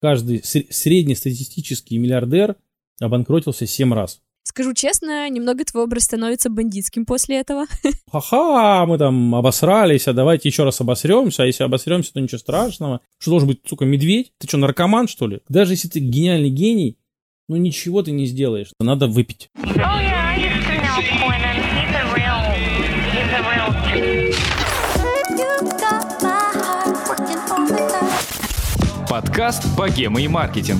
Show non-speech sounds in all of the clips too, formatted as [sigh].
каждый среднестатистический миллиардер обанкротился 7 раз. Скажу честно, немного твой образ становится бандитским после этого. [laughs] Ха-ха, мы там обосрались, а давайте еще раз обосремся, а если обосремся, то ничего страшного. Что должен быть, сука, медведь? Ты что, наркоман, что ли? Даже если ты гениальный гений, ну ничего ты не сделаешь. Надо выпить. Подкаст «Богема и маркетинг».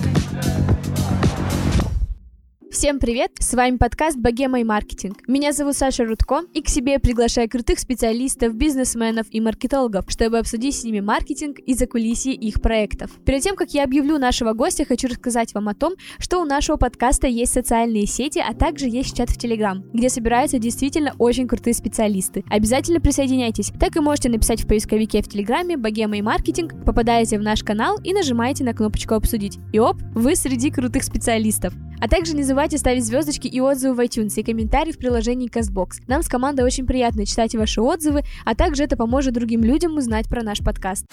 Всем привет! С вами подкаст «Богема и маркетинг». Меня зовут Саша Рудко, и к себе я приглашаю крутых специалистов, бизнесменов и маркетологов, чтобы обсудить с ними маркетинг и закулисье их проектов. Перед тем, как я объявлю нашего гостя, хочу рассказать вам о том, что у нашего подкаста есть социальные сети, а также есть чат в Телеграм, где собираются действительно очень крутые специалисты. Обязательно присоединяйтесь. Так и можете написать в поисковике в Телеграме «Богема и маркетинг», попадаете в наш канал и нажимаете на кнопочку «Обсудить». И оп, вы среди крутых специалистов. А также не забывайте ставить звездочки и отзывы в iTunes и комментарии в приложении CastBox. Нам с командой очень приятно читать ваши отзывы, а также это поможет другим людям узнать про наш подкаст.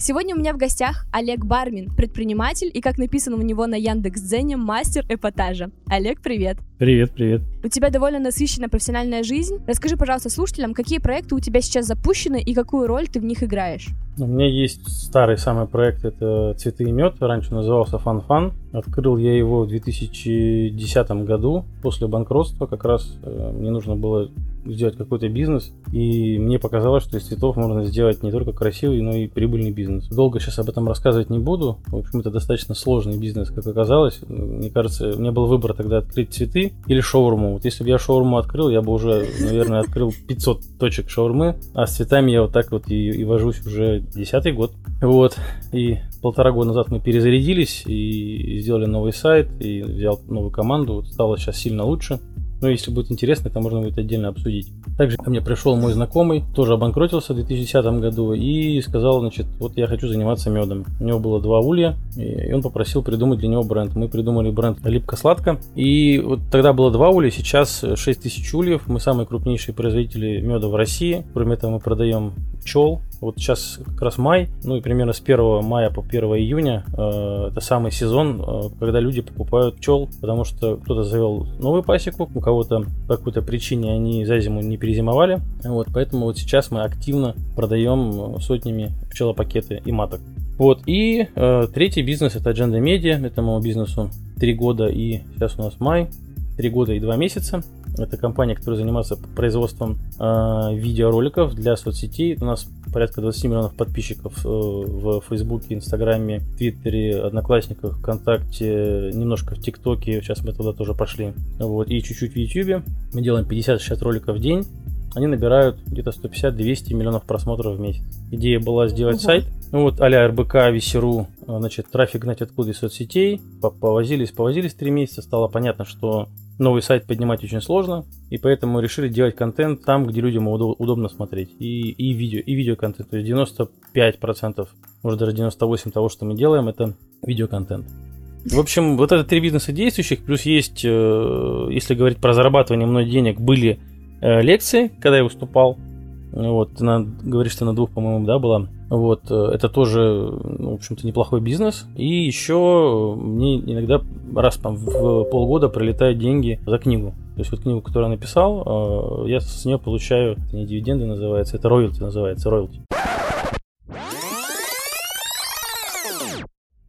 Сегодня у меня в гостях Олег Бармин, предприниматель и, как написано у него на Яндекс.Дзене, мастер эпатажа. Олег, привет! Привет, привет. У тебя довольно насыщенная профессиональная жизнь. Расскажи, пожалуйста, слушателям, какие проекты у тебя сейчас запущены и какую роль ты в них играешь? У меня есть старый самый проект, это «Цветы и мед», раньше назывался «Фан-фан». Открыл я его в 2010 году, после банкротства как раз. Э, мне нужно было сделать какой-то бизнес, и мне показалось, что из цветов можно сделать не только красивый, но и прибыльный бизнес. Долго сейчас об этом рассказывать не буду. В общем, это достаточно сложный бизнес, как оказалось. Мне кажется, у меня был выбор тогда открыть цветы или шаурму. Вот если бы я шаурму открыл, я бы уже, наверное, открыл 500 точек шаурмы, а с цветами я вот так вот и, и вожусь уже десятый год. Вот, и полтора года назад мы перезарядились и сделали новый сайт, и взял новую команду, стало сейчас сильно лучше. Но ну, если будет интересно, это можно будет отдельно обсудить. Также ко мне пришел мой знакомый, тоже обанкротился в 2010 году и сказал, значит, вот я хочу заниматься медом. У него было два улья, и он попросил придумать для него бренд. Мы придумали бренд Липко-сладко. И вот тогда было два улья, сейчас 6 тысяч ульев. Мы самые крупнейшие производители меда в России. Кроме этого мы продаем пчел. Вот сейчас как раз май, ну и примерно с 1 мая по 1 июня э, это самый сезон, э, когда люди покупают пчел, потому что кто-то завел новую пасеку, у кого-то по какой-то причине они за зиму не перезимовали. Вот, поэтому вот сейчас мы активно продаем э, сотнями пчелопакеты и маток. Вот, и э, третий бизнес это Agenda Media, этому бизнесу 3 года и сейчас у нас май, 3 года и 2 месяца. Это компания, которая занимается производством э, видеороликов для соцсетей. У нас порядка 20 миллионов подписчиков э, в Фейсбуке, Инстаграме, Твиттере, Одноклассниках, ВКонтакте, немножко в ТикТоке. Сейчас мы туда тоже пошли. Вот, и чуть-чуть в Ютубе. Мы делаем 50-60 роликов в день. Они набирают где-то 150-200 миллионов просмотров в месяц. Идея была сделать угу. сайт, ну вот а-ля РБК, Весеру, значит, трафик гнать откуда из соцсетей. Повозились, повозились три месяца, стало понятно, что новый сайт поднимать очень сложно, и поэтому решили делать контент там, где людям удобно смотреть. И, и видео, и видеоконтент. То есть 95%, может даже 98% того, что мы делаем, это видеоконтент. В общем, вот это три бизнеса действующих, плюс есть, э, если говорить про зарабатывание мной денег, были э, лекции, когда я выступал. Вот, ты на, говоришь, что на двух, по-моему, да, была. Вот, э, это тоже, ну, в общем-то, неплохой бизнес. И еще мне иногда раз там, в полгода прилетают деньги за книгу. То есть вот книгу, которую я написал, э, я с нее получаю, это не дивиденды называется, это роялти называется, роялти.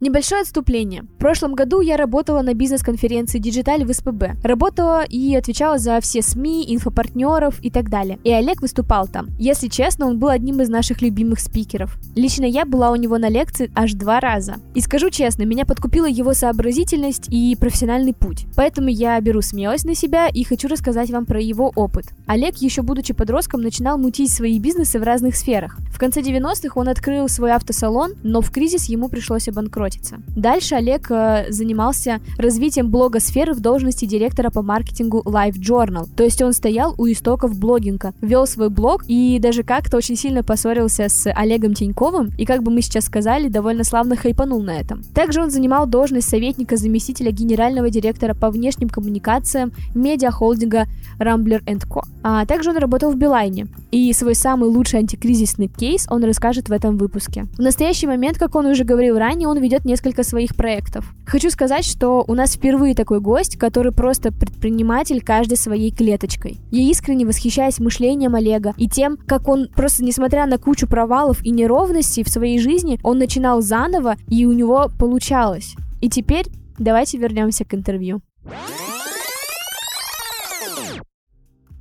Небольшое отступление. В прошлом году я работала на бизнес-конференции Digital в СПБ. Работала и отвечала за все СМИ, инфопартнеров и так далее. И Олег выступал там. Если честно, он был одним из наших любимых спикеров. Лично я была у него на лекции аж два раза. И скажу честно, меня подкупила его сообразительность и профессиональный путь. Поэтому я беру смелость на себя и хочу рассказать вам про его опыт. Олег, еще будучи подростком, начинал мутить свои бизнесы в разных сферах. В конце 90-х он открыл свой автосалон, но в кризис ему пришлось обанкротиться озаботиться. Дальше Олег э, занимался развитием блога сферы в должности директора по маркетингу Live Journal. То есть он стоял у истоков блогинга, вел свой блог и даже как-то очень сильно поссорился с Олегом Тиньковым и, как бы мы сейчас сказали, довольно славно хайпанул на этом. Также он занимал должность советника заместителя генерального директора по внешним коммуникациям медиахолдинга Rambler Co. А также он работал в Билайне. И свой самый лучший антикризисный кейс он расскажет в этом выпуске. В настоящий момент, как он уже говорил ранее, он ведет создает несколько своих проектов. Хочу сказать, что у нас впервые такой гость, который просто предприниматель каждой своей клеточкой. Я искренне восхищаюсь мышлением Олега и тем, как он просто, несмотря на кучу провалов и неровностей в своей жизни, он начинал заново, и у него получалось. И теперь давайте вернемся к интервью.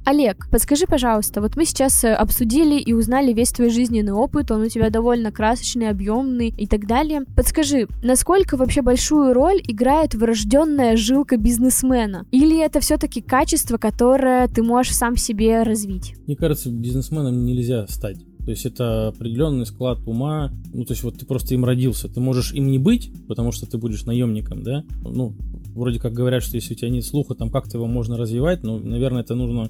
Олег, подскажи, пожалуйста, вот мы сейчас э, обсудили и узнали весь твой жизненный опыт, он у тебя довольно красочный, объемный и так далее. Подскажи, насколько вообще большую роль играет врожденная жилка бизнесмена? Или это все-таки качество, которое ты можешь сам себе развить? Мне кажется, бизнесменом нельзя стать. То есть это определенный склад ума. Ну, то есть вот ты просто им родился. Ты можешь им не быть, потому что ты будешь наемником, да? Ну, вроде как говорят, что если у тебя нет слуха, там как-то его можно развивать, но, наверное, это нужно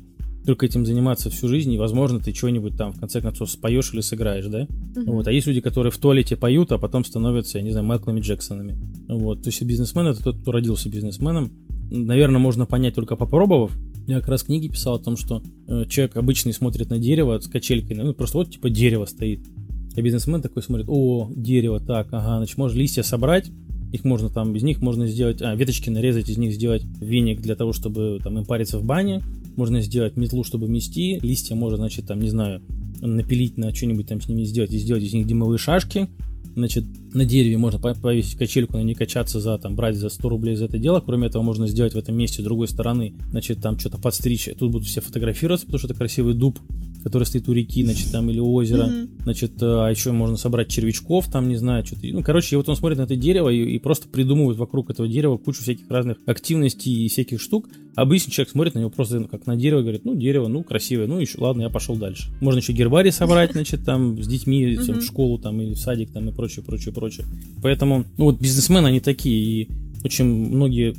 только этим заниматься всю жизнь, и, возможно, ты что-нибудь там, в конце концов, споешь или сыграешь, да? Uh-huh. Вот. А есть люди, которые в туалете поют, а потом становятся, я не знаю, Майклами Джексонами. Вот. То есть бизнесмен — это тот, кто родился бизнесменом. Наверное, можно понять только попробовав. Я как раз книги писал о том, что э, человек обычный смотрит на дерево с качелькой, ну, просто вот типа дерево стоит. А бизнесмен такой смотрит, о, дерево, так, ага, значит, можно листья собрать, их можно там, из них можно сделать, а, веточки нарезать, из них сделать веник для того, чтобы там им париться в бане, можно сделать метлу, чтобы мести, листья можно, значит, там, не знаю, напилить на что-нибудь там с ними сделать и сделать из них дымовые шашки, значит, на дереве можно повесить качельку, на ней качаться за, там, брать за 100 рублей за это дело. Кроме этого, можно сделать в этом месте с другой стороны, значит, там что-то подстричь. Тут будут все фотографироваться, потому что это красивый дуб, который стоит у реки, значит, там, или у озера. Mm-hmm. Значит, э, а еще можно собрать червячков, там, не знаю, что-то. Ну, короче, и вот он смотрит на это дерево и, и просто придумывает вокруг этого дерева кучу всяких разных активностей и всяких штук. Обычный человек смотрит на него просто как на дерево, говорит, ну, дерево, ну, красивое, ну, еще, ладно, я пошел дальше. Можно еще гербарий собрать, значит, там, с детьми в школу, там, или в садик, там, и прочее, прочее, прочее. Поэтому, ну, вот бизнесмены, они такие, и очень многие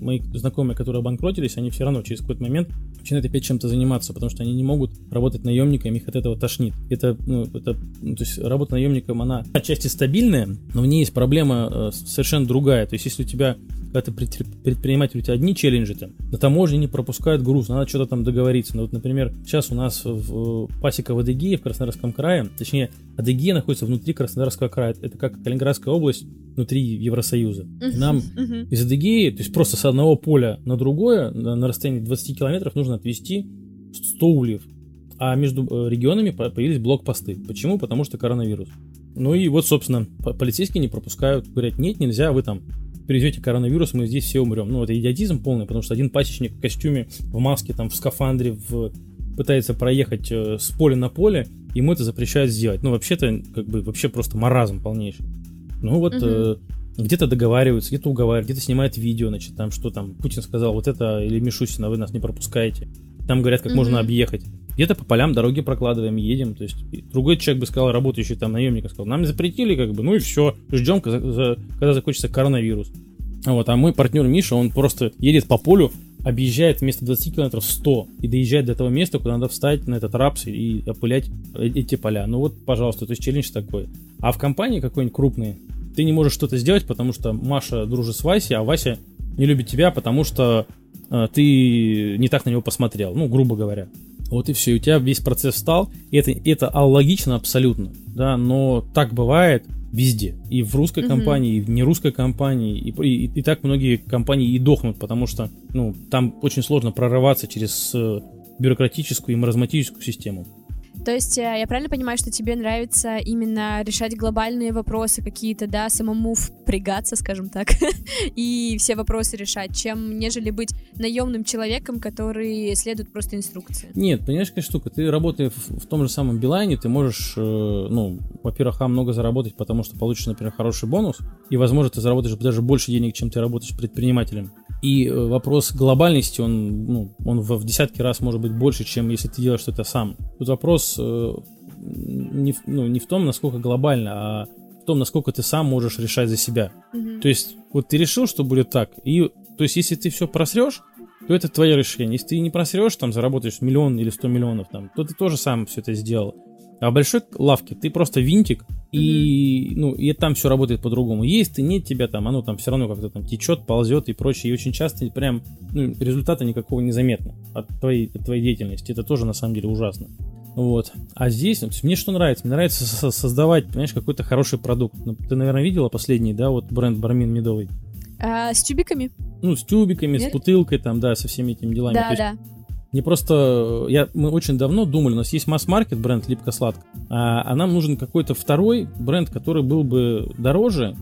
мои знакомые, которые обанкротились, они все равно через какой-то момент начинают опять чем-то заниматься, потому что они не могут работать наемниками, их от этого тошнит. Это, ну, это, ну, то есть работа наемником, она отчасти стабильная, но в ней есть проблема э, совершенно другая. То есть если у тебя когда ты предприниматель, у тебя одни челленджи там, на таможне не пропускают груз, надо что-то там договориться. Ну вот, например, сейчас у нас в пасека в Адыгее, в Краснодарском крае, точнее, Адыгея находится внутри Краснодарского края. Это как Калининградская область внутри Евросоюза. Нам из Адыгеи, то есть просто с одного поля на другое, на, на расстоянии 20 километров нужно отвезти 100 ульев. А между э, регионами появились блокпосты. Почему? Потому что коронавирус. Ну и вот, собственно, полицейские не пропускают. Говорят, нет, нельзя, вы там привезете коронавирус, мы здесь все умрем. Ну, это идиотизм полный, потому что один пасечник в костюме, в маске, там, в скафандре, в... пытается проехать э, с поля на поле, ему это запрещают сделать. Ну, вообще-то, как бы, вообще просто маразм полнейший. Ну, вот... Угу. Э, где-то договариваются, где-то уговаривают, где-то снимают видео, значит, там что там, Путин сказал, вот это, или Мишустина, вы нас не пропускаете. Там говорят, как mm-hmm. можно объехать. Где-то по полям дороги прокладываем, едем. То есть другой человек бы сказал, работающий там наемник, сказал, нам запретили, как бы, ну и все, ждем, когда, закончится коронавирус. Вот, а мой партнер Миша, он просто едет по полю, объезжает вместо 20 километров 100 и доезжает до того места, куда надо встать на этот рапс и опылять эти поля. Ну вот, пожалуйста, то есть челлендж такой. А в компании какой-нибудь крупный, ты не можешь что-то сделать, потому что Маша дружит с Васей, а Вася не любит тебя, потому что э, ты не так на него посмотрел, ну, грубо говоря. Вот и все, у тебя весь процесс встал, и это, это логично абсолютно, да, но так бывает везде, и в русской mm-hmm. компании, и в нерусской компании, и, и, и так многие компании и дохнут, потому что, ну, там очень сложно прорываться через э, бюрократическую и маразматическую систему. То есть э, я правильно понимаю, что тебе нравится именно решать глобальные вопросы какие-то, да, самому впрягаться, скажем так, [laughs] и все вопросы решать, чем нежели быть наемным человеком, который следует просто инструкции? Нет, понимаешь, какая штука, ты работая в, в том же самом Билайне, ты можешь, э, ну, во-первых, а, много заработать, потому что получишь, например, хороший бонус, и, возможно, ты заработаешь даже больше денег, чем ты работаешь предпринимателем. И э, вопрос глобальности, он, ну, он в, в десятки раз может быть больше, чем если ты делаешь что-то сам. Тут вопрос э, не, ну, не в том, насколько глобально, а в том, насколько ты сам можешь решать за себя. Mm-hmm. То есть, вот ты решил, что будет так, и то есть, если ты все просрешь, то это твое решение. Если ты не просрешь, там, заработаешь миллион или сто миллионов, там, то ты тоже сам все это сделал. А в большой лавке ты просто винтик, и, ну, и там все работает по-другому. Есть ты, нет тебя там, оно там все равно как-то там течет, ползет и прочее. И очень часто прям ну, результата никакого не заметно от твоей, от твоей деятельности. Это тоже на самом деле ужасно. Вот. А здесь, ну, мне что нравится? Мне нравится создавать, понимаешь, какой-то хороший продукт. Ну, ты, наверное, видела последний, да, вот бренд Бармин Медовый? А, с тюбиками? Ну, с тюбиками, Нет? с бутылкой, там, да, со всеми этими делами. Да, да. Не просто... Я, мы очень давно думали, у нас есть масс-маркет бренд Липко-Сладко, а, а нам нужен какой-то второй бренд, который был бы дороже,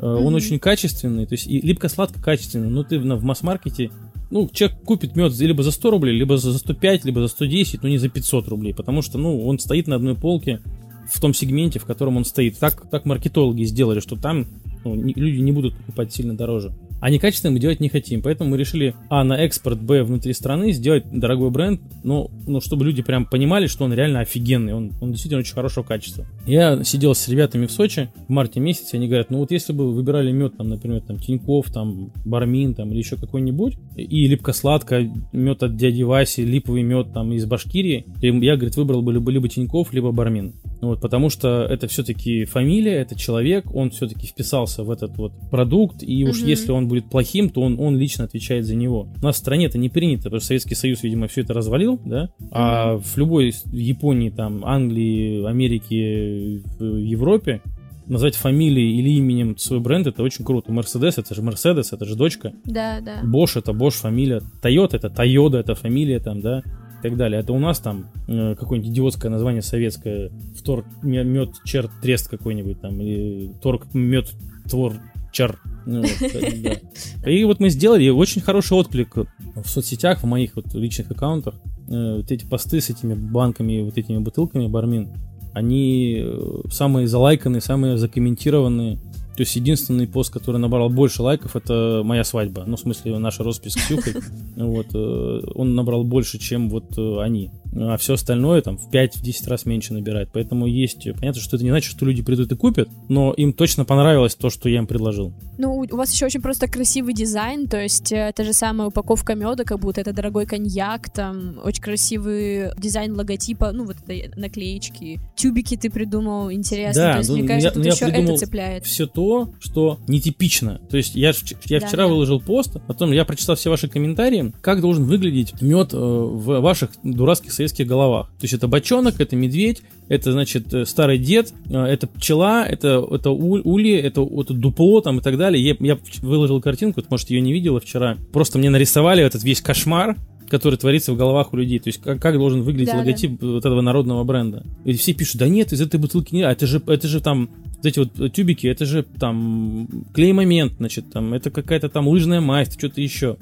mm-hmm. он очень качественный, то есть и Липко-Сладко качественный, но ты в, в масс-маркете ну, человек купит мед либо за 100 рублей, либо за 105, либо за 110, но не за 500 рублей, потому что, ну, он стоит на одной полке в том сегменте, в котором он стоит. Так, так маркетологи сделали, что там ну, не, люди не будут покупать сильно дороже. А некачественно делать не хотим, поэтому мы решили, а, на экспорт, б, внутри страны сделать дорогой бренд, но, ну, чтобы люди прям понимали, что он реально офигенный, он, он действительно очень хорошего качества. Я сидел с ребятами в Сочи в марте месяце, они говорят, ну вот если бы вы выбирали мед, там, например, там, Тиньков, там, Бармин, там, или еще какой-нибудь, и липко-сладко, мед от дяди Васи, липовый мед, там, из Башкирии, я, говорит, выбрал бы либо, либо Тиньков, либо Бармин. Вот, потому что это все-таки фамилия, это человек, он все-таки вписался в этот вот продукт, и уж угу. если он будет плохим, то он, он лично отвечает за него. У нас в стране это не принято, потому что Советский Союз, видимо, все это развалил, да, а в любой Японии, там, Англии, Америке, в Европе назвать фамилией или именем свой бренд, это очень круто. Мерседес, это же Мерседес, это же дочка. Да, да. Bosch, это Bosch фамилия. Toyota, это Toyota, это фамилия там, да так далее. Это у нас там э, какое-нибудь идиотское название советское, втор мед чер трест какой-нибудь там, или торг мед твор чар. Ну, вот, [laughs] да. И вот мы сделали очень хороший отклик в соцсетях, в моих вот личных аккаунтах. Э, вот эти посты с этими банками, вот этими бутылками Бармин, они э, самые залайканные, самые закомментированные то есть единственный пост, который набрал больше лайков, это моя свадьба. Ну, в смысле, наша роспись с Ксюхой. [laughs] Вот, э, он набрал больше, чем вот э, они. А все остальное там в 5-10 раз меньше набирает. Поэтому есть... Понятно, что это не значит, что люди придут и купят, но им точно понравилось то, что я им предложил. Ну, у вас еще очень просто красивый дизайн, то есть э, та же самая упаковка меда, как будто это дорогой коньяк, там очень красивый дизайн логотипа, ну, вот этой наклеечки. Тюбики ты придумал, интересно. Да, то есть, ну, мне кажется, я, тут еще это цепляет. Все то, то, что нетипично. То есть я, я да, вчера да. выложил пост, потом я прочитал все ваши комментарии, как должен выглядеть мед э, в ваших дурацких советских головах. То есть это бочонок, это медведь, это, значит, э, старый дед, э, это пчела, это, это ули, это, это дупло там и так далее. Я, я выложил картинку, может, ее не видела вчера. Просто мне нарисовали этот весь кошмар, который творится в головах у людей. То есть как, как должен выглядеть да, логотип да. вот этого народного бренда. И все пишут, да нет, из этой бутылки не... А это же, это же там вот эти вот тюбики, это же там клей-момент, значит, там, это какая-то там лыжная масть, что-то еще.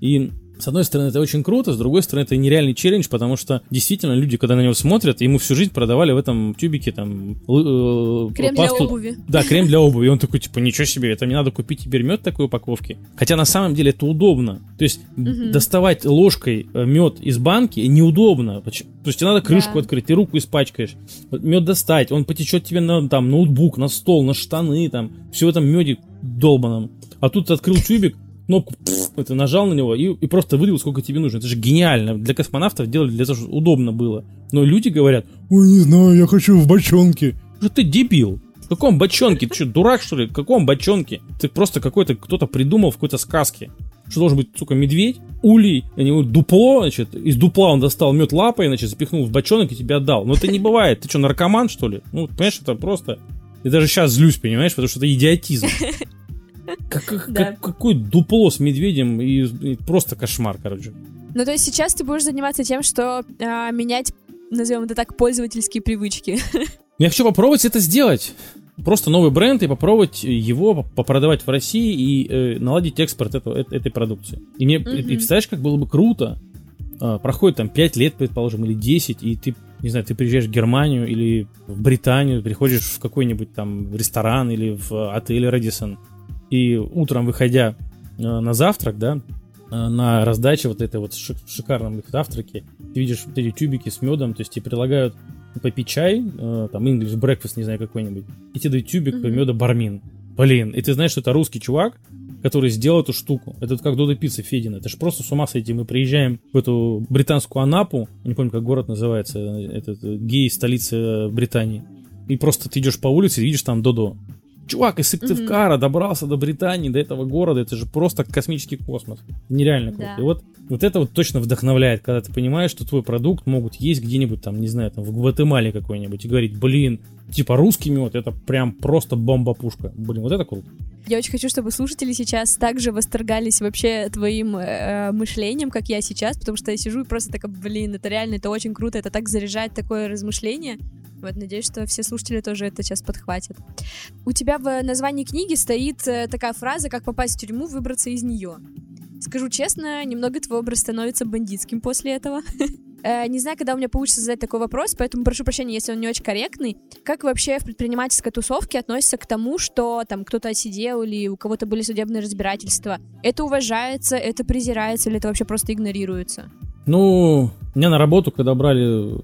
И с одной стороны, это очень круто, с другой стороны, это нереальный челлендж, потому что действительно люди, когда на него смотрят, ему всю жизнь продавали в этом тюбике там э, крем пасту. для обуви. Да, крем для [laughs] обуви. И он такой, типа, ничего себе, это мне надо купить теперь мед такой упаковки. Хотя на самом деле это удобно. То есть угу. доставать ложкой э, мед из банки неудобно. То есть тебе надо крышку да. открыть, ты руку испачкаешь. Мед достать, он потечет тебе на там ноутбук, на стол, на штаны, там, все в этом меде долбаном. А тут ты открыл тюбик, кнопку, это нажал на него и, и просто вылил, сколько тебе нужно. Это же гениально. Для космонавтов делали для того, чтобы удобно было. Но люди говорят, ой, не знаю, я хочу в бочонке. Что ты дебил? В каком бочонке? Ты что, дурак, что ли? В каком бочонке? Ты просто какой-то, кто-то придумал в какой-то сказке. Что должен быть, сука, медведь, улей, а не дупло, значит, из дупла он достал мед лапой, значит, запихнул в бочонок и тебе отдал. Но это не бывает. Ты что, наркоман, что ли? Ну, понимаешь, это просто... Я даже сейчас злюсь, понимаешь, потому что это идиотизм. Как, да. как, какой дупло с медведем и, и просто кошмар, короче. Ну, то есть сейчас ты будешь заниматься тем, что а, менять, назовем это так, пользовательские привычки. [laughs] Я хочу попробовать это сделать. Просто новый бренд и попробовать его попродавать в России и э, наладить экспорт этого, этой продукции. И мне, mm-hmm. и, и представляешь, как было бы круто. А, проходит там 5 лет, предположим, или 10, и ты, не знаю, ты приезжаешь в Германию или в Британию, приходишь в какой-нибудь там ресторан или в отель Редисон, и утром, выходя э, на завтрак, да, э, на раздаче вот этой вот шикарном их завтраке, ты видишь вот эти тюбики с медом, то есть тебе предлагают попить чай, э, там English breakfast, не знаю, какой-нибудь, и тебе дают тюбик mm-hmm. меда бармин. Блин, и ты знаешь, что это русский чувак, который сделал эту штуку. Это как Додо Пицца Федина. Это же просто с ума сойти. Мы приезжаем в эту британскую Анапу, не помню, как город называется, этот гей столица Британии. И просто ты идешь по улице и видишь там Додо. Чувак из Сыктывкара mm-hmm. добрался до Британии, до этого города, это же просто космический космос. Нереально круто. Да. И вот, вот это вот точно вдохновляет, когда ты понимаешь, что твой продукт могут есть где-нибудь там, не знаю, там в Гватемале какой-нибудь и говорить, блин, типа русский мед, это прям просто бомба-пушка. Блин, вот это круто. Я очень хочу, чтобы слушатели сейчас также восторгались вообще твоим э, мышлением, как я сейчас, потому что я сижу и просто такая, блин, это реально, это очень круто, это так заряжает такое размышление. Вот, надеюсь, что все слушатели тоже это сейчас подхватят. У тебя в названии книги стоит э, такая фраза, как попасть в тюрьму, выбраться из нее. Скажу честно, немного твой образ становится бандитским после этого. [laughs] Э, не знаю, когда у меня получится задать такой вопрос, поэтому прошу прощения, если он не очень корректный. Как вообще в предпринимательской тусовке относится к тому, что там кто-то сидел или у кого-то были судебные разбирательства? Это уважается, это презирается или это вообще просто игнорируется? Ну, меня на работу, когда брали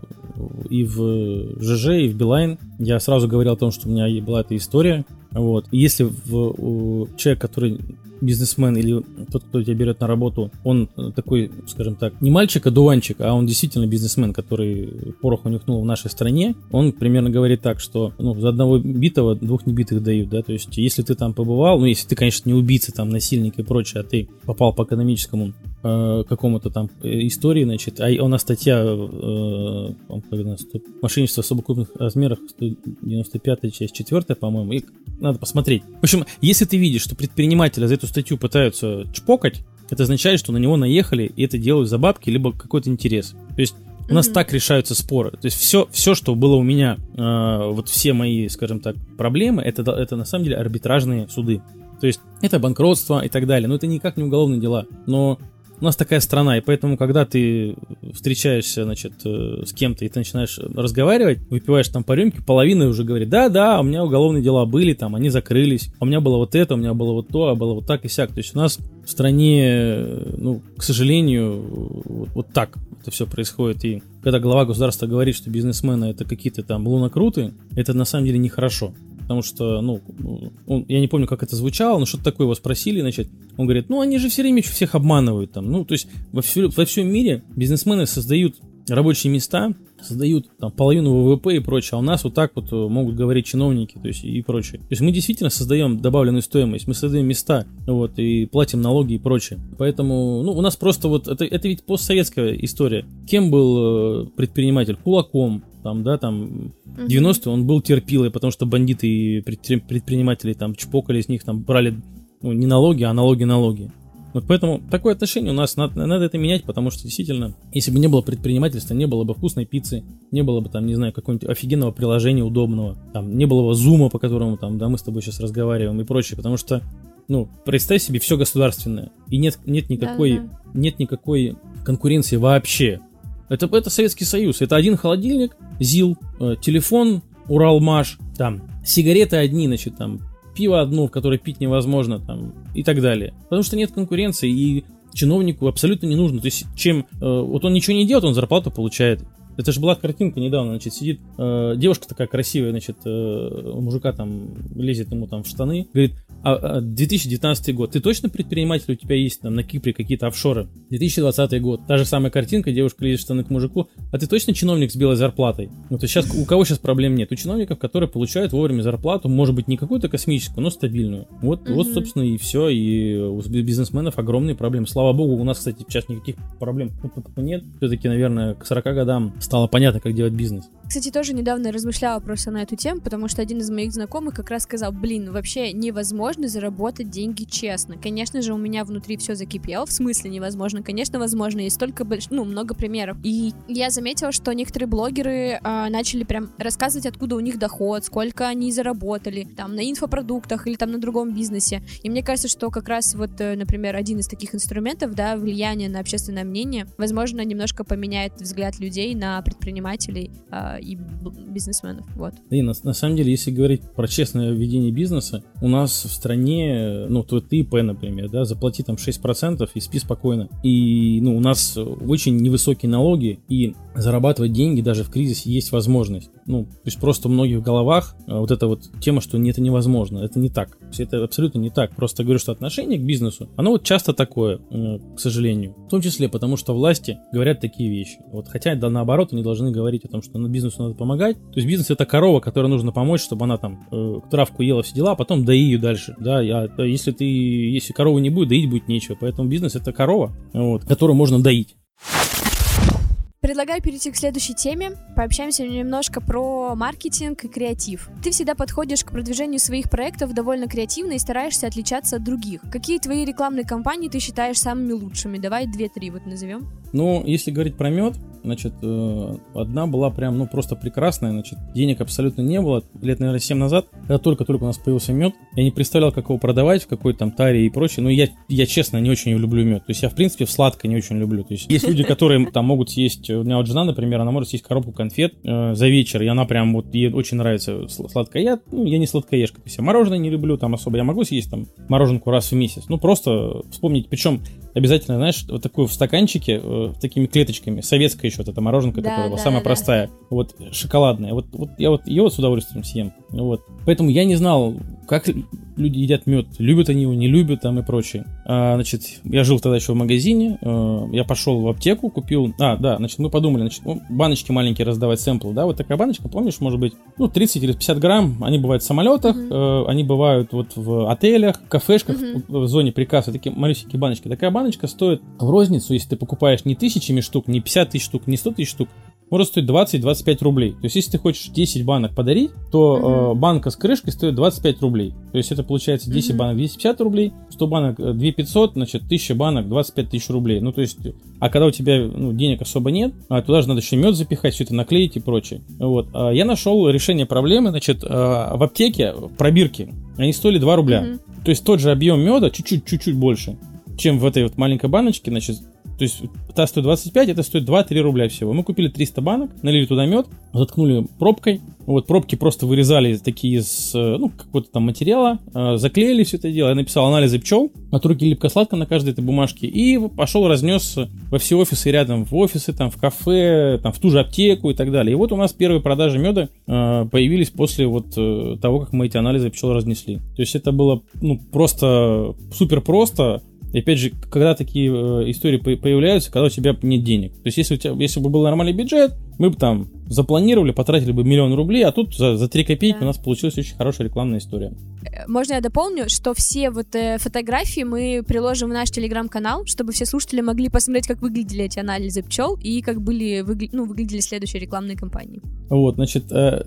и в ЖЖ, и в Билайн, я сразу говорил о том, что у меня была эта история. Вот. Если в, человек, который бизнесмен или тот, кто тебя берет на работу, он такой, скажем так, не мальчик, а дуванчик, а он действительно бизнесмен, который порох унюхнул в нашей стране, он примерно говорит так, что ну, за одного битого двух небитых дают, да, то есть если ты там побывал, ну, если ты, конечно, не убийца, там, насильник и прочее, а ты попал по экономическому э, какому-то там э, истории, значит, а у нас статья э, мошенничество в особо крупных размерах 195 часть 4, по-моему, и надо посмотреть. В общем, если ты видишь, что предприниматели за эту статью пытаются чпокать, это означает, что на него наехали, и это делают за бабки, либо какой-то интерес. То есть у нас mm-hmm. так решаются споры. То есть все, все что было у меня, э, вот все мои, скажем так, проблемы, это, это на самом деле арбитражные суды. То есть это банкротство и так далее. Но это никак не уголовные дела. Но у нас такая страна, и поэтому, когда ты встречаешься, значит, э, с кем-то, и ты начинаешь разговаривать, выпиваешь там по рюмке, половина уже говорит, да-да, у меня уголовные дела были, там, они закрылись, а у меня было вот это, у меня было вот то, а было вот так и сяк. То есть у нас в стране, ну, к сожалению, вот, вот так это все происходит. И когда глава государства говорит, что бизнесмены это какие-то там лунокруты, это на самом деле нехорошо потому что, ну, он, я не помню, как это звучало, но что-то такое его спросили, значит, он говорит, ну, они же все время всех обманывают там, ну, то есть во, всю, во всем мире бизнесмены создают рабочие места, создают там половину ВВП и прочее, а у нас вот так вот э, могут говорить чиновники, то есть и прочее. То есть мы действительно создаем добавленную стоимость, мы создаем места, вот, и платим налоги и прочее. Поэтому, ну, у нас просто вот, это, это ведь постсоветская история. Кем был э, предприниматель? Кулаком, там, да, там, 90-е он был терпилой, потому что бандиты и предприниматели там чпокали с них, там брали, ну, не налоги, а налоги-налоги. Вот поэтому такое отношение у нас надо, надо это менять, потому что действительно, если бы не было предпринимательства, не было бы вкусной пиццы, не было бы там, не знаю, какого-нибудь офигенного приложения удобного, там, не было бы зума, по которому там, да, мы с тобой сейчас разговариваем и прочее, потому что, ну, представь себе, все государственное, и нет, нет никакой, да, да. нет никакой конкуренции вообще. Это, это Советский Союз. Это один холодильник, ЗИЛ, э, телефон, Уралмаш, там, сигареты одни, значит, там, пиво одно, которое пить невозможно, там, и так далее. Потому что нет конкуренции, и чиновнику абсолютно не нужно. То есть, чем... Э, вот он ничего не делает, он зарплату получает. Это же была картинка недавно, значит, сидит э, девушка такая красивая, значит, э, мужика там лезет ему там в штаны, говорит, а, 2019 а, год, ты точно предприниматель, у тебя есть там на Кипре какие-то офшоры? 2020 год, та же самая картинка, девушка лезет в штаны к мужику, а ты точно чиновник с белой зарплатой? Вот то сейчас у кого сейчас проблем нет? У чиновников, которые получают вовремя зарплату, может быть, не какую-то космическую, но стабильную. Вот, mm-hmm. вот собственно, и все, и у бизнесменов огромные проблемы. Слава богу, у нас, кстати, сейчас никаких проблем нет. Все-таки, наверное, к 40 годам стало понятно, как делать бизнес. Кстати, тоже недавно размышляла просто на эту тему, потому что один из моих знакомых как раз сказал, блин, вообще невозможно заработать деньги честно. Конечно же, у меня внутри все закипело, в смысле невозможно. Конечно, возможно, есть только больш... ну, много примеров. И я заметила, что некоторые блогеры а, начали прям рассказывать, откуда у них доход, сколько они заработали, там, на инфопродуктах или там на другом бизнесе. И мне кажется, что как раз вот, э, например, один из таких инструментов, да, влияние на общественное мнение, возможно, немножко поменяет взгляд людей на предпринимателей и бизнесменов. Вот. И на, на самом деле, если говорить про честное ведение бизнеса, у нас в стране, ну, то ты ИП, например, да, заплати там 6% и спи спокойно. И, ну, у нас очень невысокие налоги, и зарабатывать деньги даже в кризисе есть возможность. Ну, то есть просто в многих головах а, вот эта вот тема, что это невозможно, это не так. Это абсолютно не так. Просто говорю, что отношение к бизнесу, оно вот часто такое, к сожалению. В том числе потому, что власти говорят такие вещи. Вот хотя да наоборот они должны говорить о том, что на бизнес бизнесу надо помогать. То есть бизнес это корова, которой нужно помочь, чтобы она там э, травку ела, все дела, а потом дои ее дальше. Да, а, если ты, если коровы не будет, доить будет нечего. Поэтому бизнес это корова, вот, которую можно доить. Предлагаю перейти к следующей теме. Пообщаемся немножко про маркетинг и креатив. Ты всегда подходишь к продвижению своих проектов довольно креативно и стараешься отличаться от других. Какие твои рекламные кампании ты считаешь самыми лучшими? Давай две-три вот назовем. Ну, если говорить про мед, Значит, э, одна была прям, ну, просто прекрасная, значит, денег абсолютно не было. Лет, наверное, 7 назад, когда только-только у нас появился мед, я не представлял, как его продавать, в какой там таре и прочее. Но я, я честно, не очень люблю мед. То есть я, в принципе, в сладкое не очень люблю. То есть есть люди, которые там могут съесть, у меня вот жена, например, она может съесть коробку конфет э, за вечер, и она прям вот, ей очень нравится сладкое. Я, ну, я не сладкоежка. То есть я мороженое не люблю там особо. Я могу съесть там мороженку раз в месяц. Ну, просто вспомнить, причем обязательно, знаешь, вот такую в стаканчике, э, такими клеточками, советская еще вот эта мороженка, да, которая да, самая да. простая, вот шоколадная, вот, вот я вот ее вот с удовольствием съем, вот. Поэтому я не знал, как люди едят мед, любят они его, не любят там и прочее. А, значит, я жил тогда еще в магазине, а, я пошел в аптеку, купил, а, да, значит, мы подумали, значит, ну, баночки маленькие раздавать, сэмплы, да, вот такая баночка, помнишь, может быть, ну, 30 или 50 грамм, они бывают в самолетах, mm-hmm. э, они бывают вот в отелях, кафешках, mm-hmm. в, в зоне приказа, такие малюсенькие баночки. Такая баночка стоит в розницу, если ты покупаешь не тысячами штук, не 50 тысяч штук, не 100 тысяч штук, может стоить 20-25 рублей. То есть, если ты хочешь 10 банок подарить, то mm-hmm. э, банка с крышкой стоит 25 рублей. То есть, это получается 10 mm-hmm. банок 250 рублей, 100 банок 2500, э, значит, 1000 банок 25 тысяч рублей. Ну, то есть, а когда у тебя ну, денег особо нет, а туда же надо еще мед запихать, все это наклеить и прочее. Вот. А я нашел решение проблемы, значит, э, в аптеке пробирки, они стоили 2 рубля. Mm-hmm. То есть, тот же объем меда, чуть-чуть, чуть-чуть больше чем в этой вот маленькой баночке, значит, то есть та стоит 25, это стоит 2-3 рубля всего. Мы купили 300 банок, налили туда мед, заткнули пробкой. Вот пробки просто вырезали такие из, э, ну, какого-то там материала, э, заклеили все это дело. Я написал анализы пчел, от руки липко-сладко на каждой этой бумажке. И пошел разнес во все офисы рядом, в офисы, там, в кафе, там, в ту же аптеку и так далее. И вот у нас первые продажи меда э, появились после вот того, как мы эти анализы пчел разнесли. То есть это было, ну, просто супер просто и опять же, когда такие э, истории появляются, когда у тебя нет денег. То есть, если, у тебя, если бы был нормальный бюджет, мы бы там запланировали, потратили бы миллион рублей, а тут за, за 3 копейки да. у нас получилась очень хорошая рекламная история. Э, можно я дополню, что все вот э, фотографии мы приложим в наш телеграм-канал, чтобы все слушатели могли посмотреть, как выглядели эти анализы пчел и как были выгля... ну, выглядели следующие рекламные кампании. Вот, значит, э,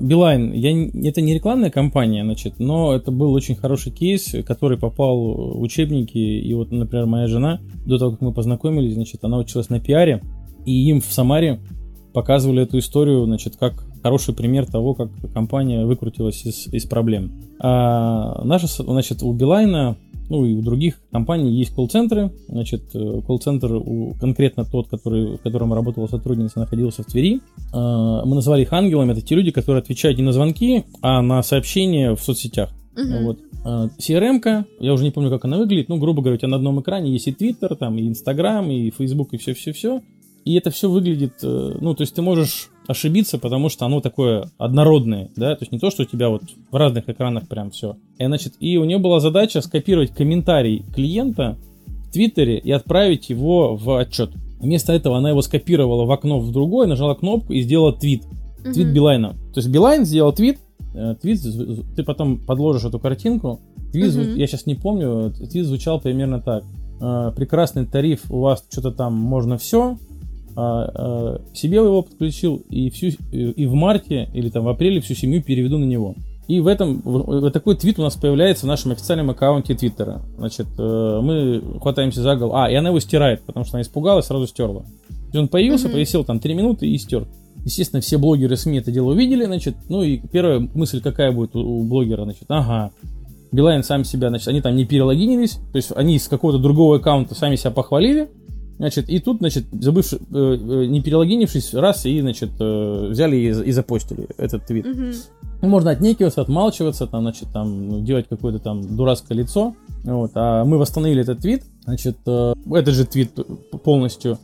Билайн, я, это не рекламная кампания, значит, но это был очень хороший кейс, который попал в учебники, и вот, например, моя жена, до того, как мы познакомились, значит, она училась на пиаре, и им в Самаре показывали эту историю, значит, как хороший пример того, как компания выкрутилась из, из проблем. А наша, значит, у Билайна, ну и у других компаний есть колл-центры. Значит, э, колл-центр у, конкретно тот, который, в котором работала сотрудница, находился в Твери. А, мы назвали их ангелами. Это те люди, которые отвечают не на звонки, а на сообщения в соцсетях. Uh-huh. Вот. А, CRM-ка, я уже не помню, как она выглядит, ну, грубо говоря, у тебя на одном экране есть и Twitter, там, и Instagram, и Facebook, и все-все-все. И это все выглядит, э, ну, то есть ты можешь ошибиться, потому что оно такое однородное, да, то есть не то, что у тебя вот в разных экранах прям все. И, значит, и у нее была задача скопировать комментарий клиента в Твиттере и отправить его в отчет. Вместо этого она его скопировала в окно в другое, нажала кнопку и сделала твит. Твит mm-hmm. Билайна. То есть Билайн сделал твит, э, твит, ты потом подложишь эту картинку. Твит, mm-hmm. я сейчас не помню, твит звучал примерно так. «Э, прекрасный тариф, у вас что-то там можно все, а, а, себе его подключил и, всю, и в марте или там в апреле всю семью переведу на него. И в этом вот такой твит у нас появляется в нашем официальном аккаунте Твиттера. Значит, э, мы хватаемся за голову. А, и она его стирает, потому что она испугалась, сразу стерла. И он появился, mm-hmm. повисел там 3 минуты и стер. Естественно, все блогеры СМИ это дело увидели, значит, ну и первая мысль какая будет у, у блогера, значит, ага, Билайн сам себя, значит, они там не перелогинились, то есть они из какого-то другого аккаунта сами себя похвалили, Значит, и тут, значит, забывши, э, э, не перелогинившись, раз и, значит, э, взяли и, и запостили этот твит. Угу. Можно отнекиваться, отмалчиваться, там, значит, там, ну, делать какое-то там дурацкое лицо. Вот, а мы восстановили этот твит, значит, э, этот же твит полностью.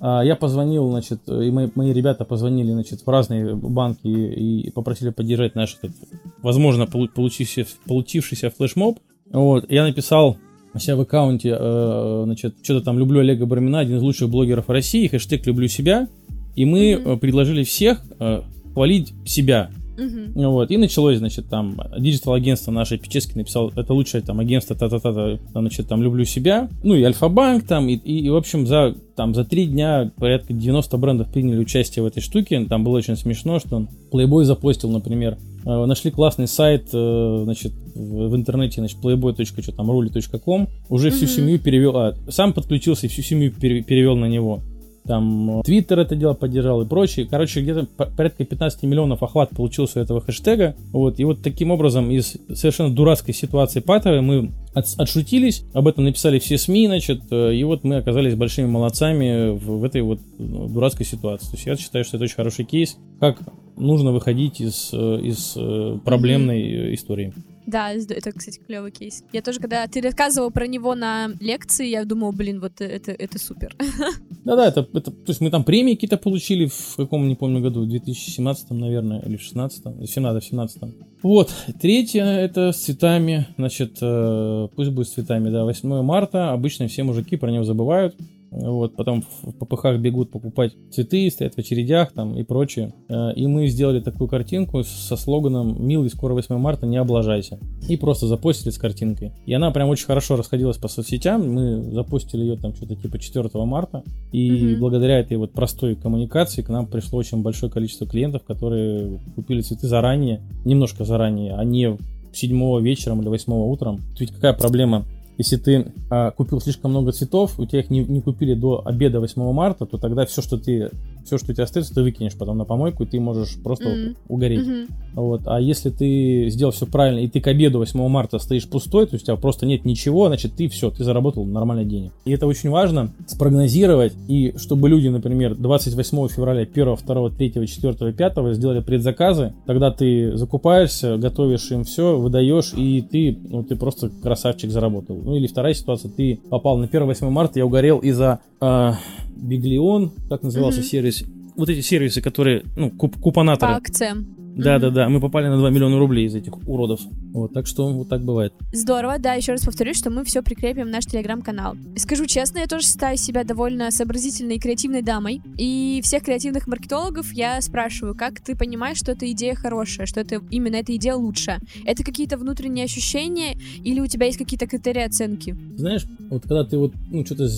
А я позвонил, значит, и мои, мои ребята позвонили, значит, в разные банки и, и попросили поддержать наш, этот, возможно, получившийся, получившийся флешмоб. Вот, я написал у себя в аккаунте, э, значит, что-то там «Люблю Олега Бармина», один из лучших блогеров России, хэштег «Люблю себя», И мы mm-hmm. предложили всех э, хвалить себя. Uh-huh. Вот, и началось, значит, там, digital-агентство наше Печески написал, это лучшее там агентство, та-та-та, значит, там, люблю себя, ну, и Альфа-банк там, и, и, и, в общем, за, там, за три дня порядка 90 брендов приняли участие в этой штуке, там было очень смешно, что Playboy запостил, например, э, нашли классный сайт, э, значит, в, интернете, значит, playboy. там, рули.ком, уже uh-huh. всю семью перевел, а, сам подключился и всю семью перевел на него там Твиттер это дело поддержал и прочее. Короче, где-то порядка 15 миллионов охват получился у этого хэштега. Вот, и вот таким образом из совершенно дурацкой ситуации патовой мы от, отшутились, об этом написали все СМИ, значит, э, и вот мы оказались большими молодцами в, в этой вот ну, дурацкой ситуации. То есть я считаю, что это очень хороший кейс, как нужно выходить из, э, из э, проблемной истории. Да, это, кстати, клевый кейс. Я тоже, когда ты рассказывал про него на лекции, я думала, блин, вот это, это супер. [laughs] Да-да, это, это, то есть мы там премии какие-то получили в каком, не помню, году, в 2017, наверное, или в 16 17 17 Вот, третье, это с цветами, значит, э, пусть будет с цветами, да, 8 марта, обычно все мужики про него забывают, вот, потом в ППХ бегут покупать цветы, стоят в очередях там и прочее. Э, и мы сделали такую картинку со слоганом «Милый, скоро 8 марта, не облажайся». И просто запостили с картинкой. И она прям очень хорошо расходилась по соцсетям. Мы запустили ее там что-то типа 4 марта. И mm-hmm. благодаря этой вот простой коммуникации к нам пришло очень большое количество клиентов, которые купили цветы заранее, немножко заранее, а не 7 вечером или 8 утром. Ведь какая проблема если ты а, купил слишком много цветов, у тебя их не, не купили до обеда 8 марта, то тогда все, что ты все, что у тебя остается, ты выкинешь потом на помойку, и ты можешь просто mm-hmm. угореть. Mm-hmm. Вот. А если ты сделал все правильно, и ты к обеду 8 марта стоишь пустой, то есть у тебя просто нет ничего, значит, ты все, ты заработал нормальный денег. И это очень важно спрогнозировать, и чтобы люди, например, 28 февраля 1, 2, 3, 4, 5 сделали предзаказы, тогда ты закупаешься, готовишь им все, выдаешь, и ты, ну, ты просто красавчик заработал. Ну или вторая ситуация, ты попал на 1-8 марта, я угорел из-за э, Биглион, как назывался mm-hmm. сервис, вот эти сервисы, которые, ну, куп купонаторы. По акциям. Да, да, да. Мы попали на 2 миллиона рублей из этих уродов. Вот, так что вот так бывает. Здорово, да, еще раз повторюсь, что мы все прикрепим в наш телеграм-канал. Скажу честно, я тоже считаю себя довольно сообразительной и креативной дамой. И всех креативных маркетологов я спрашиваю, как ты понимаешь, что эта идея хорошая, что это именно эта идея лучше? Это какие-то внутренние ощущения или у тебя есть какие-то критерии оценки? Знаешь, вот когда ты вот, ну, что-то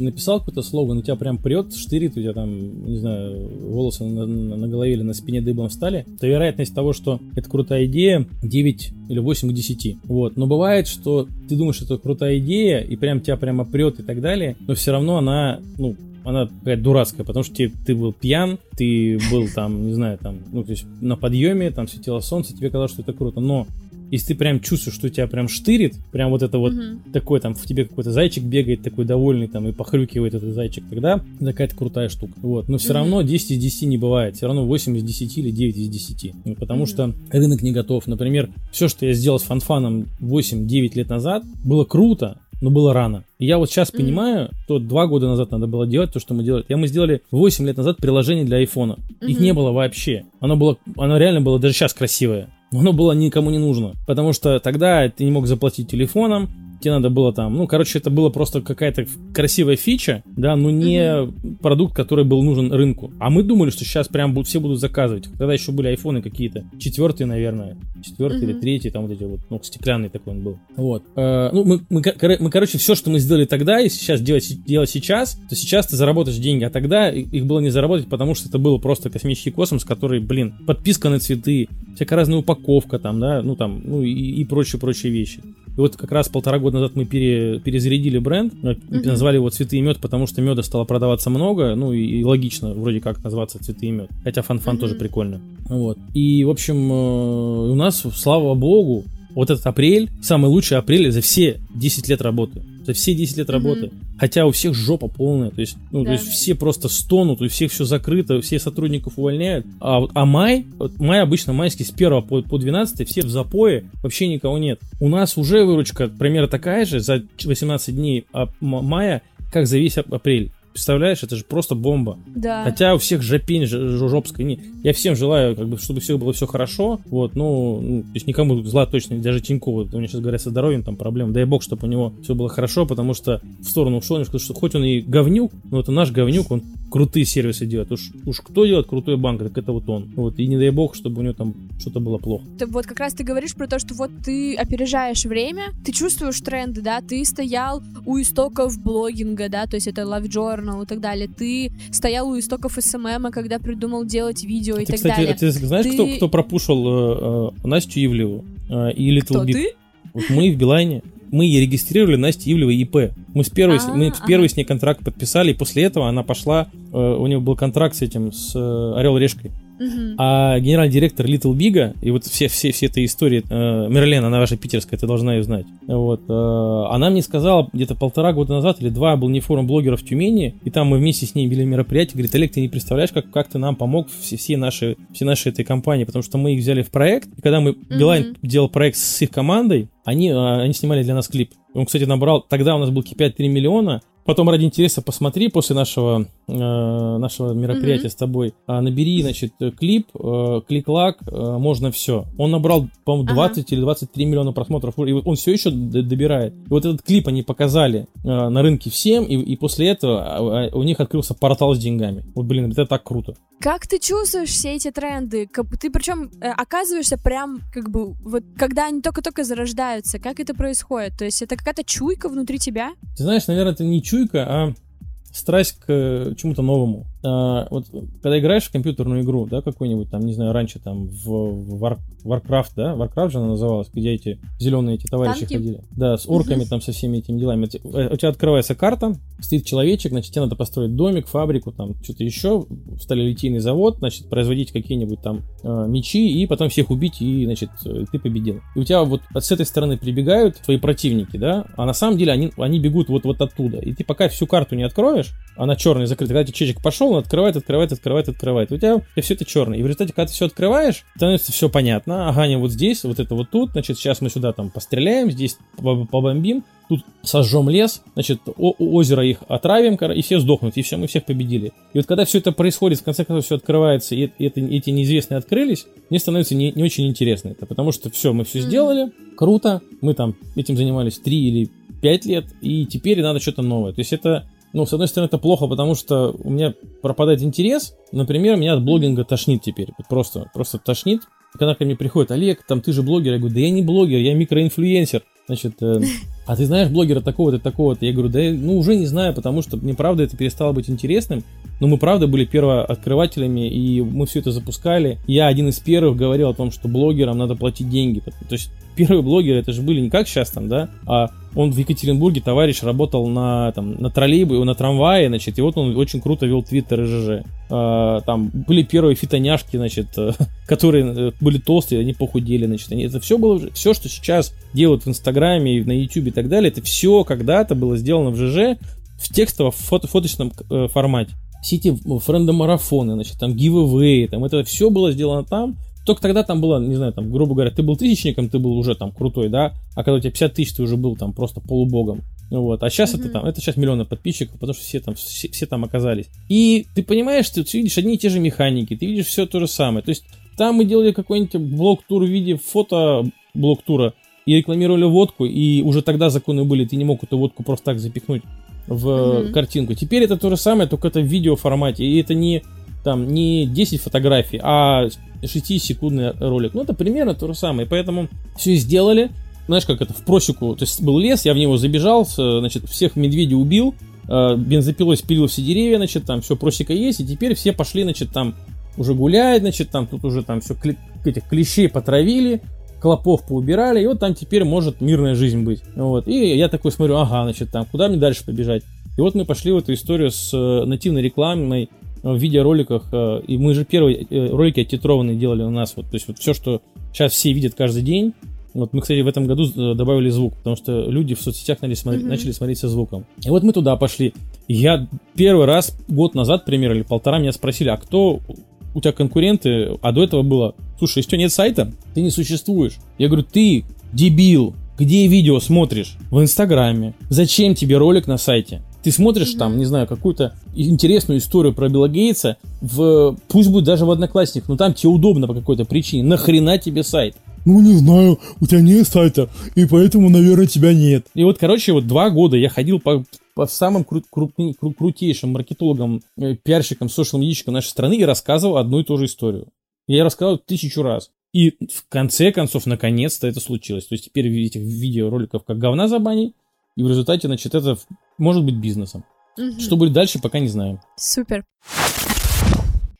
написал какой-то слоган, у тебя прям прет, штырит, у тебя там, не знаю, волосы на, на, на голове или на спине дыбом встали, то вероятность того, что это крутая идея, 9 или 8 к 10. Вот. Но бывает, что ты думаешь, что это крутая идея, и прям тебя прямо прет и так далее, но все равно она, ну, она какая-то дурацкая, потому что ты, ты был пьян, ты был там, не знаю, там, ну, то есть на подъеме, там светило солнце, тебе казалось, что это круто, но если ты прям чувствуешь, что тебя прям штырит, прям вот это вот mm-hmm. такой там в тебе какой-то зайчик бегает такой довольный там и похрюкивает этот зайчик, тогда какая-то крутая штука. Вот. Но все mm-hmm. равно 10 из 10 не бывает. Все равно 8 из 10 или 9 из 10. Ну, потому mm-hmm. что рынок не готов. Например, все, что я сделал с фанфаном 8-9 лет назад, было круто, но было рано. И я вот сейчас mm-hmm. понимаю, что два года назад надо было делать то, что мы делали. Я мы сделали 8 лет назад приложение для айфона. Mm-hmm. Их не было вообще. Оно было, оно реально было даже сейчас красивое оно было никому не нужно. Потому что тогда ты не мог заплатить телефоном, тебе надо было там, ну, короче, это было просто какая-то красивая фича, да, но не mm-hmm. продукт, который был нужен рынку. А мы думали, что сейчас прям все будут заказывать. Тогда еще были айфоны какие-то, четвертые, наверное, четвертый mm-hmm. или третий, там вот эти вот, ну, стеклянный такой он был. Вот. Э, ну, мы, мы, мы, короче, все, что мы сделали тогда, и сейчас делать, делать сейчас, то сейчас ты заработаешь деньги, а тогда их было не заработать, потому что это было просто космический космос, который, блин, подписка на цветы, всякая разная упаковка там, да, ну там, ну и, и прочие-прочие вещи. И вот как раз полтора года назад мы пере, перезарядили бренд, uh-huh. назвали его «Цветы и мед», потому что меда стало продаваться много, ну и, и логично вроде как назваться «Цветы и мед». Хотя фан-фан uh-huh. тоже прикольно. Вот. И, в общем, э, у нас, слава богу, вот этот апрель, самый лучший апрель за все 10 лет работы. За все 10 лет mm-hmm. работы. Хотя у всех жопа полная. То есть, ну, да. то есть все просто стонут, у всех все закрыто, все сотрудников увольняют. А, а май, вот май обычно майский с 1 по, по 12 все в запое, вообще никого нет. У нас уже выручка примерно такая же за 18 дней мая, как за весь апрель. Представляешь, это же просто бомба. Да. Хотя у всех жопень жопская. Не, я всем желаю, как бы, чтобы все было все хорошо. Вот, ну, ну, то есть никому зла точно, даже Тинькову. У меня сейчас говорят со здоровьем там проблем. Дай бог, чтобы у него все было хорошо, потому что в сторону ушел, что хоть он и говнюк, но это наш говнюк, он крутые сервисы делает. Уж, уж кто делает крутой банк, так это вот он. Вот, и не дай бог, чтобы у него там что-то было плохо. Ты, вот как раз ты говоришь про то, что вот ты опережаешь время, ты чувствуешь тренды, да, ты стоял у истоков блогинга, да, то есть это Love Journal и так далее, ты стоял у истоков СММа, когда придумал делать видео и ты, так кстати, далее. Ты знаешь, Ты- кто, кто пропушил э, э, Настю Ивлеву э, и Little Кто, Big? ты? Вот мы в Билайне, мы ей регистрировали Настю Ивлевой ИП. Мы с первой, с- мы А, с первой с ней контракт подписали, и после этого она пошла, э, у нее был контракт с этим, с э, Орел Решкой. А генеральный директор Little Big, и вот все, все, все этой истории, э, Мерлен, она ваша питерская, ты должна ее знать. Вот, э, она мне сказала где-то полтора года назад или два был не форум блогеров в Тюмени, и там мы вместе с ней вели мероприятие, говорит, Олег, ты не представляешь, как, как ты нам помог все, все наши, все наши этой компании, потому что мы их взяли в проект, и когда мы, Билайн делал проект с их командой, они, э, они снимали для нас клип. Он, кстати, набрал, тогда у нас был KPI 3 миллиона, Потом ради интереса посмотри после нашего, нашего мероприятия Мгм. с тобой. а, набери, значит, э, клип, э, клик-лак, э, можно все. Он набрал, по-моему, Ага. 20 или 23 миллиона просмотров. И он все еще добирает. И вот этот клип они показали э, на рынке всем, и, и после этого а, а, у них открылся портал с деньгами. Вот, блин, это так круто. Как ты чувствуешь все эти тренды? Ты причем э, оказываешься прям как бы вот когда они только-только зарождаются, как это происходит? То есть это какая-то чуйка внутри тебя? Ты знаешь, наверное, это не чуйка, а страсть к э, чему-то новому. А, вот когда играешь в компьютерную игру, да, какую-нибудь там, не знаю, раньше там в, в War- Warcraft, да, Warcraft же она называлась, где эти зеленые эти товарищи Танки? ходили. Да, с орками там, со всеми этими делами. Э, У тебя открывается карта, стоит человечек, значит, тебе надо построить домик, фабрику, там, что-то еще, сталелитейный завод, значит, производить какие-нибудь там э, мечи, и потом всех убить, и, значит, э, ты победил. И у тебя вот с этой стороны прибегают твои противники, да, а на самом деле они, они бегут вот, вот оттуда. И ты пока всю карту не откроешь, она черная закрыта, когда человечек пошел, он открывает, открывает, открывает, открывает. У тебя все это черное. И в результате, когда ты все открываешь, становится все понятно. Ага, не вот здесь, вот это вот тут, значит, сейчас мы сюда там постреляем, здесь поб- побомбим, тут сожжем лес, значит, о- озеро их отравим, и все сдохнут, и все, мы всех победили. И вот когда все это происходит, в конце концов все открывается, и, это- эти неизвестные открылись, мне становится не, не очень интересно это, потому что все, мы все сделали, круто, мы там этим занимались 3 или 5 лет, и теперь надо что-то новое. То есть это, ну, с одной стороны, это плохо, потому что у меня пропадает интерес. Например, меня от блогинга тошнит теперь. Просто, просто тошнит. Когда ко мне приходит, Олег, там ты же блогер. Я говорю, да я не блогер, я микроинфлюенсер. Значит, э, [laughs] а ты знаешь блогера такого-то, такого-то? Я говорю, да я, ну уже не знаю, потому что мне правда это перестало быть интересным. Но мы правда были первооткрывателями, и мы все это запускали. Я один из первых говорил о том, что блогерам надо платить деньги. То есть первые блогеры, это же были не как сейчас там, да, а он в Екатеринбурге, товарищ, работал на, там, на троллейбусе, на трамвае, значит, и вот он очень круто вел твиттер и ЖЖ. А, там были первые фитоняшки, значит, э, [laughs] которые э, были толстые, они похудели, значит, они, это все было, все, что сейчас делают в Инстаграме, и на Ютубе и так далее, это все когда-то было сделано в ЖЖ в текстовом фото, фоточном э, формате. Все эти френдомарафоны, значит, там гивэвэй, там это все было сделано там, только тогда там было, не знаю, там, грубо говоря, ты был тысячником, ты был уже там крутой, да, а когда у тебя 50 тысяч, ты уже был там просто полубогом. Ну Вот. А сейчас это Мгм. там, это сейчас миллионы подписчиков, потому что все там, все, все там оказались. И ты понимаешь, ты, ты видишь одни и те же механики, ты видишь все то же самое. То есть там мы делали какой-нибудь блок-тур в виде фото блок-тура и рекламировали водку, и уже тогда законы были, ты не мог эту водку просто так запихнуть в Мгм. картинку. Теперь это то же самое, только это в видеоформате, и это не там не 10 фотографий, а 6-секундный ролик. Ну, это примерно то же самое. Поэтому все сделали. Знаешь, как это, в просеку, то есть был лес, я в него забежал, значит, всех медведей убил, э, бензопилой спилил все деревья, значит, там все просека есть, и теперь все пошли, значит, там уже гулять, значит, там тут уже там все этих клещей потравили, клопов поубирали, и вот там теперь может мирная жизнь быть. Вот. И я такой смотрю, ага, значит, там, куда мне дальше побежать? И вот мы пошли в эту историю с э, нативной рекламой э, в видеороликах, э, и мы же первые ролики оттитрованные делали у нас, вот, то есть вот все, что сейчас все видят каждый день, вот мы, кстати, в этом году добавили звук, потому что люди в соцсетях начали смотреть, Мгм. начали смотреть со звуком. И вот мы туда пошли. Я первый раз, год назад, примерно, или полтора, меня спросили, а кто у тебя конкуренты? А до этого было, слушай, если у тебя нет сайта, ты не существуешь. Я говорю, ты дебил, где видео смотришь? В Инстаграме. Зачем тебе ролик на сайте? Ты смотришь там, не знаю, какую-то интересную историю про Билла Гейтса, в, пусть будет даже в Одноклассниках, но там тебе удобно по какой-то причине. Нахрена тебе сайт? Ну, не знаю, у тебя нет сайта, и поэтому, наверное, тебя нет. И вот, короче, вот два года я ходил по, самым кру- крупни- кру- крутейшим маркетологом, э, пиарщиком, социал-медийщиком нашей страны и рассказывал одну и ту же историю. Я рассказывал тысячу раз. И в конце концов, наконец-то это случилось. То есть теперь этих видеороликов как говна за баней, и в результате, значит, это может быть бизнесом. Угу. Что будет дальше, пока не знаем. Супер.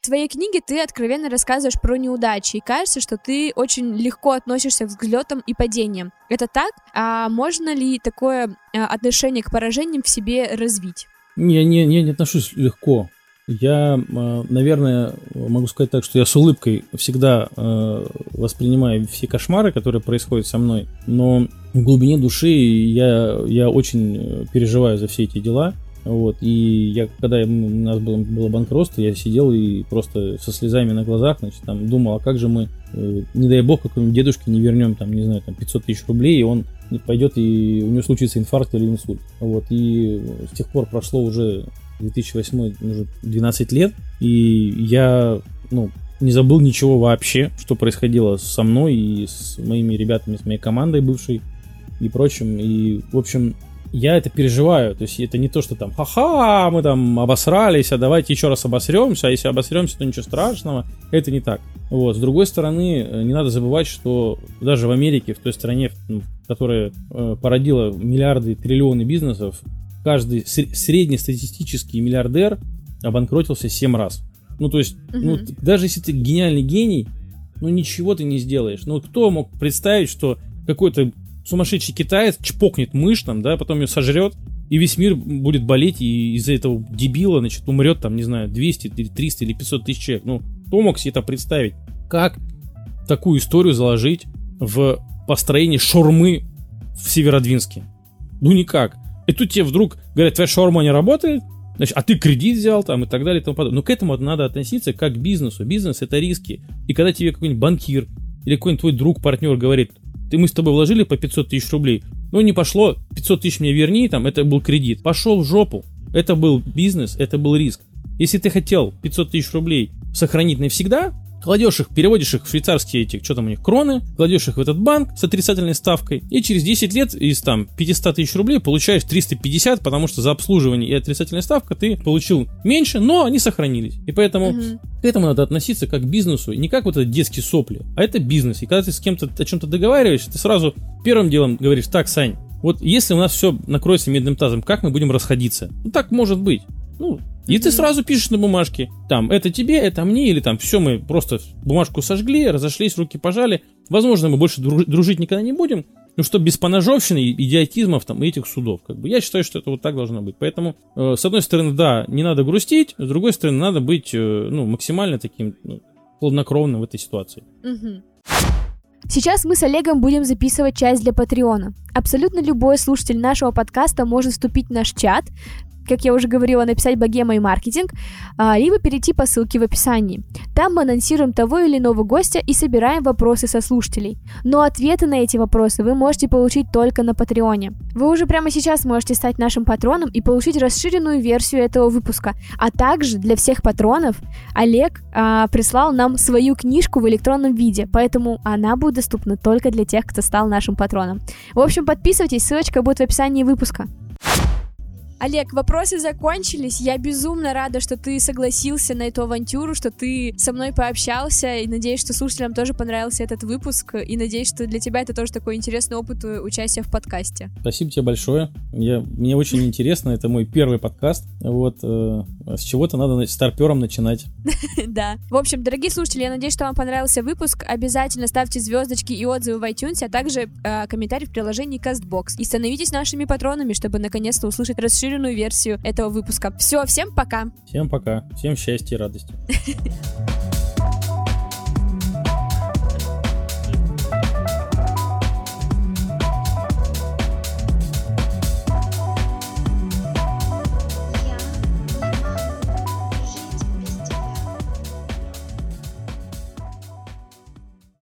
В своей книге ты откровенно рассказываешь про неудачи, и кажется, что ты очень легко относишься к взлетам и падениям. Это так? А можно ли такое а, отношение к поражениям в себе развить? Не, не, не, не отношусь легко. Я, а, наверное, могу сказать так, что я с улыбкой всегда а, воспринимаю все кошмары, которые происходят со мной, но в глубине души я, я очень переживаю за все эти дела. Вот, и я, когда у нас было, было банкротство, я сидел и просто со слезами на глазах, значит, там думал, а как же мы, э, не дай бог, какому-нибудь дедушке не вернем, там, не знаю, там, 500 тысяч рублей, и он пойдет, и у него случится инфаркт или инсульт. Вот, и с тех пор прошло уже 2008, уже 12 лет, и я, ну, не забыл ничего вообще, что происходило со мной и с моими ребятами, с моей командой бывшей и прочим. И, в общем, я это переживаю. То есть это не то, что там, ха-ха, мы там обосрались, а давайте еще раз обосремся, а если обосремся, то ничего страшного. Это не так. Вот. С другой стороны, э, не надо забывать, что даже в Америке, в той стране, которая э, породила миллиарды, триллионы бизнесов, каждый среднестатистический миллиардер обанкротился 7 раз. Ну, то есть, угу. ну, даже если ты гениальный гений, ну, ничего ты не сделаешь. Ну, кто мог представить, что какой-то сумасшедший китаец чпокнет мышь там, да, потом ее сожрет, и весь мир будет болеть, и из-за этого дебила, значит, умрет там, не знаю, 200 или 300 или 500 тысяч человек. Ну, кто мог себе это представить? Как такую историю заложить в построение шормы в Северодвинске? Ну, никак. И тут тебе вдруг говорят, твоя шаурма не работает, значит, а ты кредит взял там и так далее и тому подобное. Но к этому надо относиться как к бизнесу. Бизнес это риски. И когда тебе какой-нибудь банкир или какой-нибудь твой друг, партнер говорит, ты мы с тобой вложили по 500 тысяч рублей, ну не пошло, 500 тысяч мне верни, там, это был кредит. Пошел в жопу. Это был бизнес, это был риск. Если ты хотел 500 тысяч рублей сохранить навсегда, кладешь их, переводишь их в швейцарские эти, что там у них, кроны, кладешь их в этот банк с отрицательной ставкой, и через 10 лет из там 500 тысяч рублей получаешь 350, потому что за обслуживание и отрицательная ставка ты получил меньше, но они сохранились. И поэтому угу. к этому надо относиться как к бизнесу, не как вот это детские сопли, а это бизнес. И когда ты с кем-то о чем-то договариваешься, ты сразу первым делом говоришь, так, Сань, вот если у нас все накроется медным тазом, как мы будем расходиться? Ну так может быть. Ну, и ты сразу пишешь на бумажке, там, это тебе, это мне, или там, все, мы просто бумажку сожгли, разошлись, руки пожали. Возможно, мы больше дружить никогда не будем, ну что без поножовщины, идиотизмов там и этих судов. Как бы я считаю, что это вот так должно быть. Поэтому, э, с одной стороны, да, не надо грустить, с другой стороны, надо быть э, ну, максимально таким ну, хладнокровным в этой ситуации. Сейчас мы с Олегом будем записывать часть для Патреона. Абсолютно любой слушатель нашего подкаста может вступить в наш чат, как я уже говорила, написать богема и маркетинг, а, либо перейти по ссылке в описании. Там мы анонсируем того или иного гостя и собираем вопросы со слушателей. Но ответы на эти вопросы вы можете получить только на Патреоне. Вы уже прямо сейчас можете стать нашим патроном и получить расширенную версию этого выпуска. А также для всех патронов Олег а, прислал нам свою книжку в электронном виде, поэтому она будет доступна только для тех, кто стал нашим патроном. В общем, подписывайтесь, ссылочка будет в описании выпуска. Олег, вопросы закончились. Я безумно рада, что ты согласился на эту авантюру, что ты со мной пообщался, и надеюсь, что слушателям тоже понравился этот выпуск, и надеюсь, что для тебя это тоже такой интересный опыт участия в подкасте. Спасибо тебе большое. Я, мне очень интересно, это мой первый подкаст. Вот э, с чего-то надо старпером начинать. [laughs] Да. В общем, дорогие слушатели, я надеюсь, что вам понравился выпуск. Обязательно ставьте звездочки и отзывы в iTunes, а также э, комментарии в приложении CastBox. И становитесь нашими патронами, чтобы наконец-то услышать расширенную расширенную версию этого выпуска. Все, всем пока. Всем пока. Всем счастья и радости. [laughs]